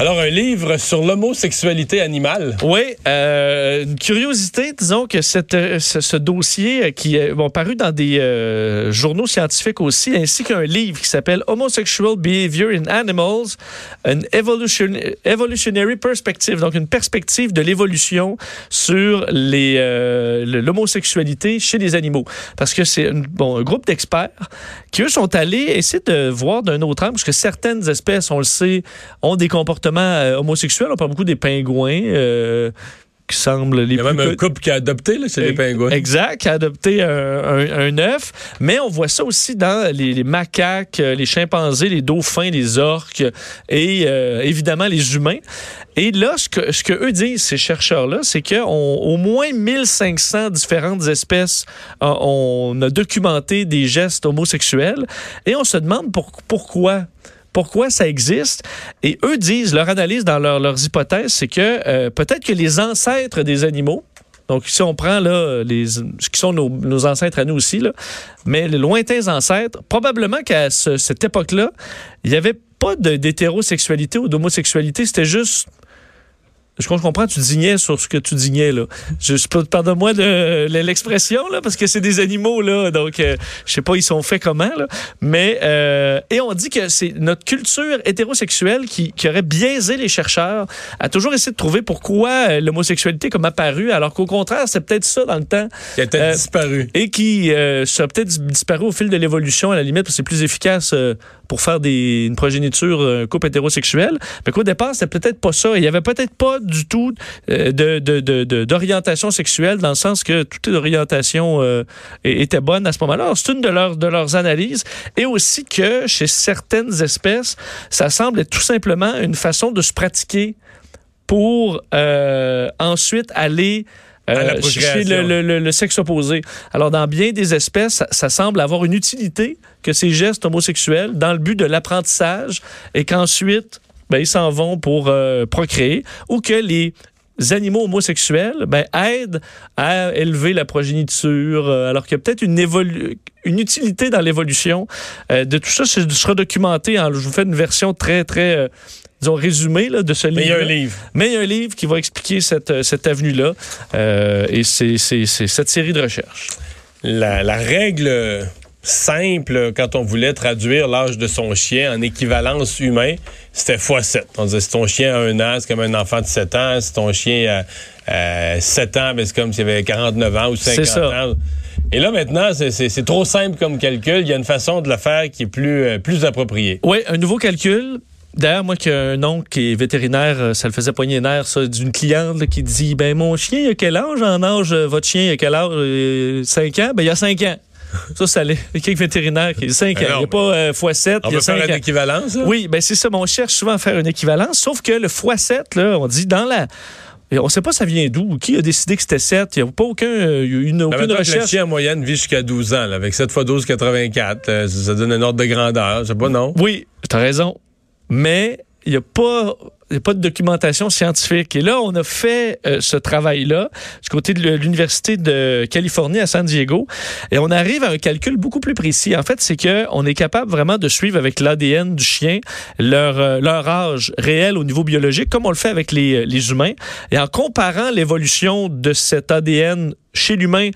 Alors, un livre sur l'homosexualité animale. Oui, euh, une curiosité, disons que cette, euh, ce, dossier euh, qui est paru dans des euh, journaux scientifiques aussi, ainsi qu'un livre qui s'appelle Homosexual Behavior in Animals, an Evolution, Evolutionary Perspective, donc une perspective de l'évolution sur les euh, le- l'homosexualité chez les animaux. Parce que c'est bon, un groupe d'experts qui, eux, sont allés essayer de voir d'un autre angle, parce que certaines espèces, on le sait, ont des comportements euh, homosexuels. On parle beaucoup des pingouins. euh, qui semblent les Il y a plus même un co- couple qui a adopté, c'est les pingouins. Exact, qui a adopté un, un, un œuf. Mais on voit ça aussi dans les, les macaques, euh, les chimpanzés, les dauphins, les orques et euh, évidemment les humains. Et là, ce que, ce que eux disent, ces chercheurs-là, c'est qu'au moins 1500 différentes espèces, on a documenté des gestes homosexuels. Et on se demande pour- pourquoi pourquoi ça existe. Et eux disent, leur analyse dans leur- leurs hypothèses, c'est que euh, peut-être que les ancêtres des animaux, donc si on prend là, les, ce qui sont nos, ancêtres à nous aussi, mais les lointains ancêtres, probablement qu'à ce- cette époque-là, il n'y avait pas d'hétérosexualité ou d'homosexualité, c'était juste... Je comprends, tu dignais sur ce que tu dignais, là. Je, je pardonne-moi l'expression, là, parce que c'est des animaux, là. Donc, euh, je sais pas, ils sont faits comment, là. Mais, euh, et on dit que c'est notre culture hétérosexuelle qui, qui aurait biaisé les chercheurs à toujours essayer de trouver pourquoi euh, l'homosexualité comme apparue, alors qu'au contraire, c'est peut-être ça dans le temps. Qui a peut-être Euh, disparu. Et qui euh, serait peut-être dis- disparu au fil de l'évolution, à la limite, parce que c'est plus efficace euh, pour faire des, une progéniture, un couple hétérosexuel. Mais qu'au départ, c'était peut-être pas ça. Il y avait peut-être pas du tout euh, de, de- d'orientation sexuelle, dans le sens que toute orientation euh, était bonne à ce moment-là. C'est une de leurs, de leurs analyses. Et aussi que chez certaines espèces, ça semble être tout simplement une façon de se pratiquer pour euh, ensuite aller euh, chez le, le- le- le sexe opposé. Alors, dans bien des espèces, ça, ça semble avoir une utilité que ces gestes homosexuels dans le but de l'apprentissage et qu'ensuite, ben, ils s'en vont pour euh, procréer ou que les animaux homosexuels ben, aident à élever la progéniture, euh, alors qu'il y a peut-être une, une utilité dans l'évolution euh, de tout ça. Ce sera documenté. En, je vous fais une version très, très, euh, disons, résumée là, de ce livre. Mais il y a un livre. Mais il y a un livre qui va expliquer cette, cette avenue-là. Et c'est cette série de recherches. La, la règle simple, quand on voulait traduire l'âge de son chien en équivalence humain, c'était x7. On disait si ton chien a un an, c'est comme un enfant de 7 ans. Si ton chien a, a 7 ans, ben, c'est comme s'il avait 49 ans ou 50 C'est ça. ans. Et là, maintenant, c'est- trop simple comme calcul. Il y a une façon de le faire qui est plus, euh, plus appropriée. Oui, un nouveau calcul. D'ailleurs, moi qui ai un oncle qui est vétérinaire, euh, ça le faisait poigner les nerfs, ça, d'une cliente là, qui dit Ben mon chien, il a quel âge? En âge euh, Votre chien, il a quel âge? 5 ans? Ben il y a 5 ans. Ça, ça l'est. Quelqu'un vétérinaire qui a 5 ans. Il n'y a pas euh, x7, On il y a peut faire 5 une équivalence. là? Oui, ben c'est ça. mais On cherche souvent à faire une équivalence, sauf que le x7, là, on dit dans la. On ne sait pas ça vient d'où. Qui a décidé que c'était 7? Il n'y a pas aucun, euh, il y a eu une, Ben, aucune mettons que le recherche. chien en moyenne vit jusqu'à 12 ans, là, avec 7 x 12, 84. euh, ça, ça donne un ordre de grandeur. Je sais pas, non? Oui, tu as raison. Mais il n'y a pas. Il y a pas de documentation scientifique. Et là, on a fait euh, ce travail-là du côté de l'Université de Californie à San Diego. Et on arrive à un calcul beaucoup plus précis. En fait, c'est que on est capable vraiment de suivre avec l'ADN du chien leur, euh, leur âge réel au niveau biologique, comme on le fait avec les, les humains. Et en comparant l'évolution de cet ADN chez l'humain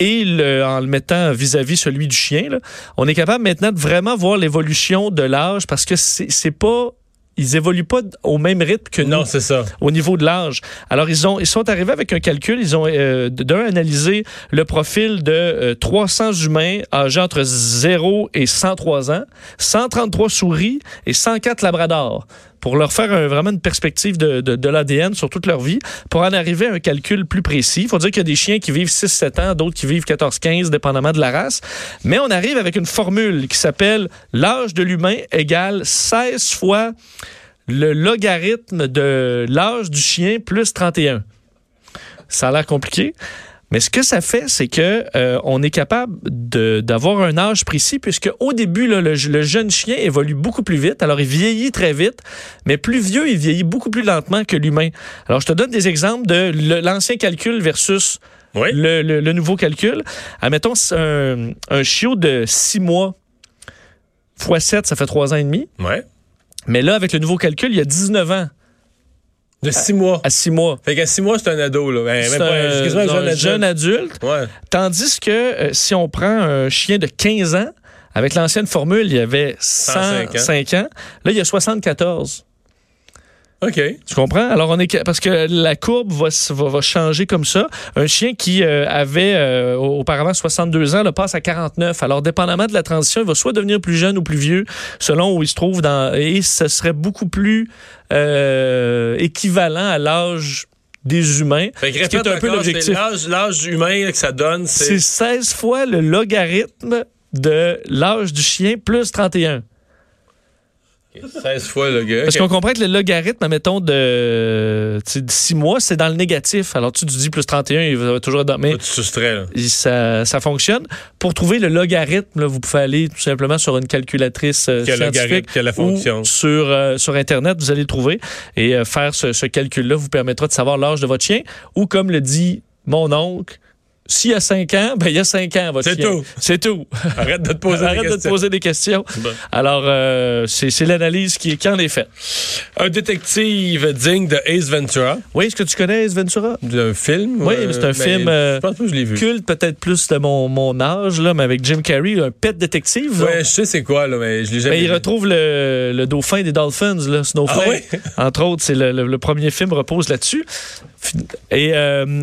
et le- en le mettant vis-à-vis celui du chien, on est capable maintenant de vraiment voir l'évolution de l'âge parce que c'est pas. Ils évoluent pas au même rythme que nous Non, c'est ça. au niveau de l'âge. Alors, ils, ont, ils sont arrivés avec un calcul. Ils ont, euh, d'un, analysé le profil de euh, 300 humains âgés entre 0 et 103 ans, 133 souris et 104 labradors pour leur faire vraiment une perspective de, de, de l'ADN sur toute leur vie, pour en arriver à un calcul plus précis. Il faut dire qu'il y a des chiens qui vivent 6-7 ans, d'autres qui vivent 14-15, dépendamment de la race. Mais on arrive avec une formule qui s'appelle l'âge de l'humain égale 16 fois le logarithme de l'âge du chien plus 31. Ça a l'air compliqué. Mais ce que ça fait, c'est que euh, on est capable d'avoir un âge précis, puisque au début, là, le, le jeune chien évolue beaucoup plus vite. Alors, il vieillit très vite, mais plus vieux, il vieillit beaucoup plus lentement que l'humain. Alors, je te donne des exemples de l'ancien calcul versus Oui. le, le- le nouveau calcul. Admettons, un, un chiot de six mois fois 7, ça fait 3 ans et demi. Ouais. Mais là, avec le nouveau calcul, il y a 19 ans De six mois. à 6 mois. Fait qu'à six mois, c'est un ado, là. Ben, même pas- un, un jeune un adulte. jeune adulte. Ouais. Tandis que euh, si on prend un chien de 15 ans, avec l'ancienne formule, il y avait 105 105 ans. Là, il y a 74. OK. Tu comprends? Alors, on est parce que la courbe va, va, va changer comme ça. Un chien qui euh, avait euh, auparavant 62 ans le passe à 49. Alors, dépendamment de la transition, il va soit devenir plus jeune ou plus vieux, selon où il se trouve dans. Et ce serait beaucoup plus euh, équivalent à l'âge des humains. Fait que Ce qui est répète un peu l'objectif. L'âge, l'âge humain que ça donne, C'est c'est. 16 fois le logarithme de l'âge du chien plus 31. 16 fois le gars. Parce qu'on comprend que le logarithme, mettons, de 6 mois, c'est dans le négatif. Alors, tu dis plus 31, il va toujours être dans... Mais tu soustrais, là. ça, ça fonctionne. Pour trouver le logarithme, là, vous pouvez aller tout simplement sur une calculatrice euh, scientifique logarithme, quelle fonction. ou sur, euh, sur Internet, vous allez le trouver. Et euh, faire ce, ce calcul-là vous permettra de savoir l'âge de votre chien. Ou comme le dit mon oncle, s'il y a 5 ans, ben il y a 5 ans, votre C'est tout. C'est tout. Arrête de te poser Arrête des de te poser des questions. Bon. Alors, euh, c'est c'est l'analyse qui, qui en est faite. Un détective digne de Ace Ventura, Oui, est-ce que tu connais Ace Ventura? d'un film. Oui, euh, mais c'est un mais film, euh, Je pense pas que je l'ai vu. Culte peut-être plus de mon, mon âge, là, mais avec Jim Carrey, un pet détective. Ouais, je sais c'est quoi, là, mais je l'ai jamais Ben, il vu. retrouve le, le dauphin des Dolphins, là, Snowflake. Ah ouais? Entre autres, c'est le, le- le premier film repose là-dessus. Et euh,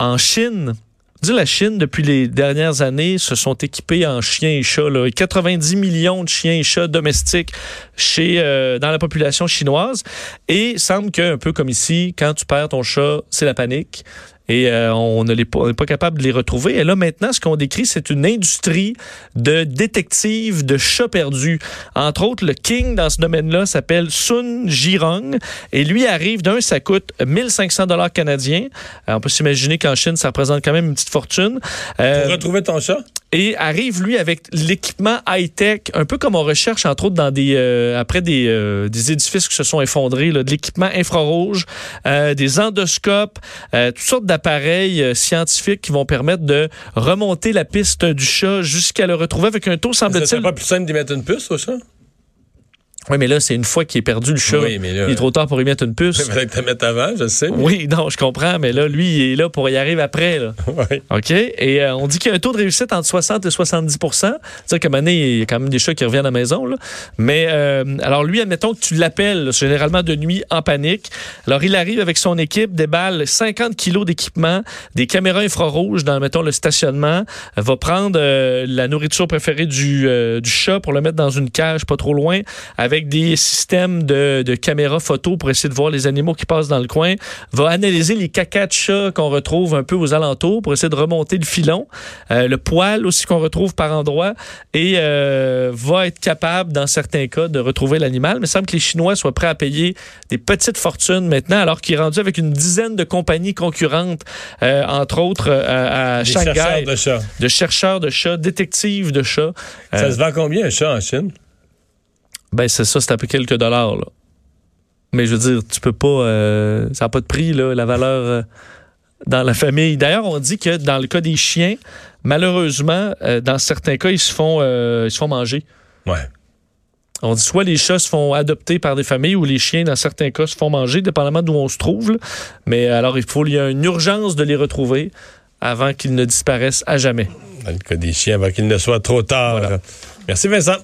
en Chine, dis la Chine, depuis les dernières années, se sont équipés en chiens et chats. Là. Et 90 millions de chiens et chats domestiques chez, euh, dans la population chinoise. Et semble qu'un peu comme ici, quand tu perds ton chat, c'est la panique. Et euh, on n'est pas capable de les retrouver. Et là, maintenant, ce qu'on décrit, c'est une industrie de détectives de chats perdus. Entre autres, le king dans ce domaine-là s'appelle Sun Jirong. Et lui arrive d'un, ça coûte 1500 dollars canadiens. Euh, on peut s'imaginer qu'en Chine, ça représente quand même une petite fortune. Euh, Pour retrouver ton chat? Et arrive lui avec l'équipement high-tech, un peu comme on recherche entre autres dans des euh, après des, euh, des édifices qui se sont effondrés, là, de l'équipement infrarouge, euh, des endoscopes, euh, toutes sortes d'appareils euh, scientifiques qui vont permettre de remonter la piste du chat jusqu'à le retrouver avec un taux semble-t-il. pas plus simple d'y mettre une puce au chat? Oui, mais là c'est une fois qu'il est perdu le chat, Oui, mais là- il est trop tard pour y mettre une Il puce. fallait que tu mettes avant, je sais. Oui, non, je comprends, mais là, lui, il est là pour y arriver après. Là. Ouais. OK? Et euh, on dit qu'il y a un taux de réussite entre 60 et 70% C'est-à-dire qu'à un moment donné, il y a quand même des chats qui reviennent à la maison. Là. Mais euh, alors, lui, admettons que tu l'appelles, généralement de nuit, en panique. Alors, il arrive avec son équipe, déballe 50 kilos d'équipement, des caméras infrarouges dans, mettons, le stationnement, va prendre euh, la nourriture préférée du, du chat pour le mettre dans une cage pas trop loin, avec des systèmes de, de caméras photo pour essayer de voir les animaux qui passent dans le coin, va analyser les cacas de chat qu'on retrouve un peu aux alentours pour essayer de remonter le filon, euh, le poil aussi qu'on retrouve par endroit, et euh, va être capable, dans certains cas, de retrouver l'animal. Mais il semble que les Chinois soient prêts à payer des petites fortunes maintenant, alors qu'il est rendu avec une dizaine de compagnies concurrentes, euh, entre autres à, Des Shanghai, chercheurs de chats. de chercheurs de chats, détectives de chats. Ça se vend combien un chat en Chine? Ben, c'est ça, c'est un peu quelques dollars, là. Mais je veux dire, tu peux pas. euh, ça n'a pas de prix, là, la valeur euh, dans la famille. D'ailleurs, on dit que dans le cas des chiens, malheureusement, euh, dans certains cas, ils se font, ils se font manger. Ouais. On dit soit les chats se font adopter par des familles ou les chiens, dans certains cas, se font manger, dépendamment d'où on se trouve. là. Mais alors, il faut, il y a une urgence de les retrouver avant qu'ils ne disparaissent à jamais. Dans le cas des chiens, avant qu'il ne soit trop tard. Merci Vincent.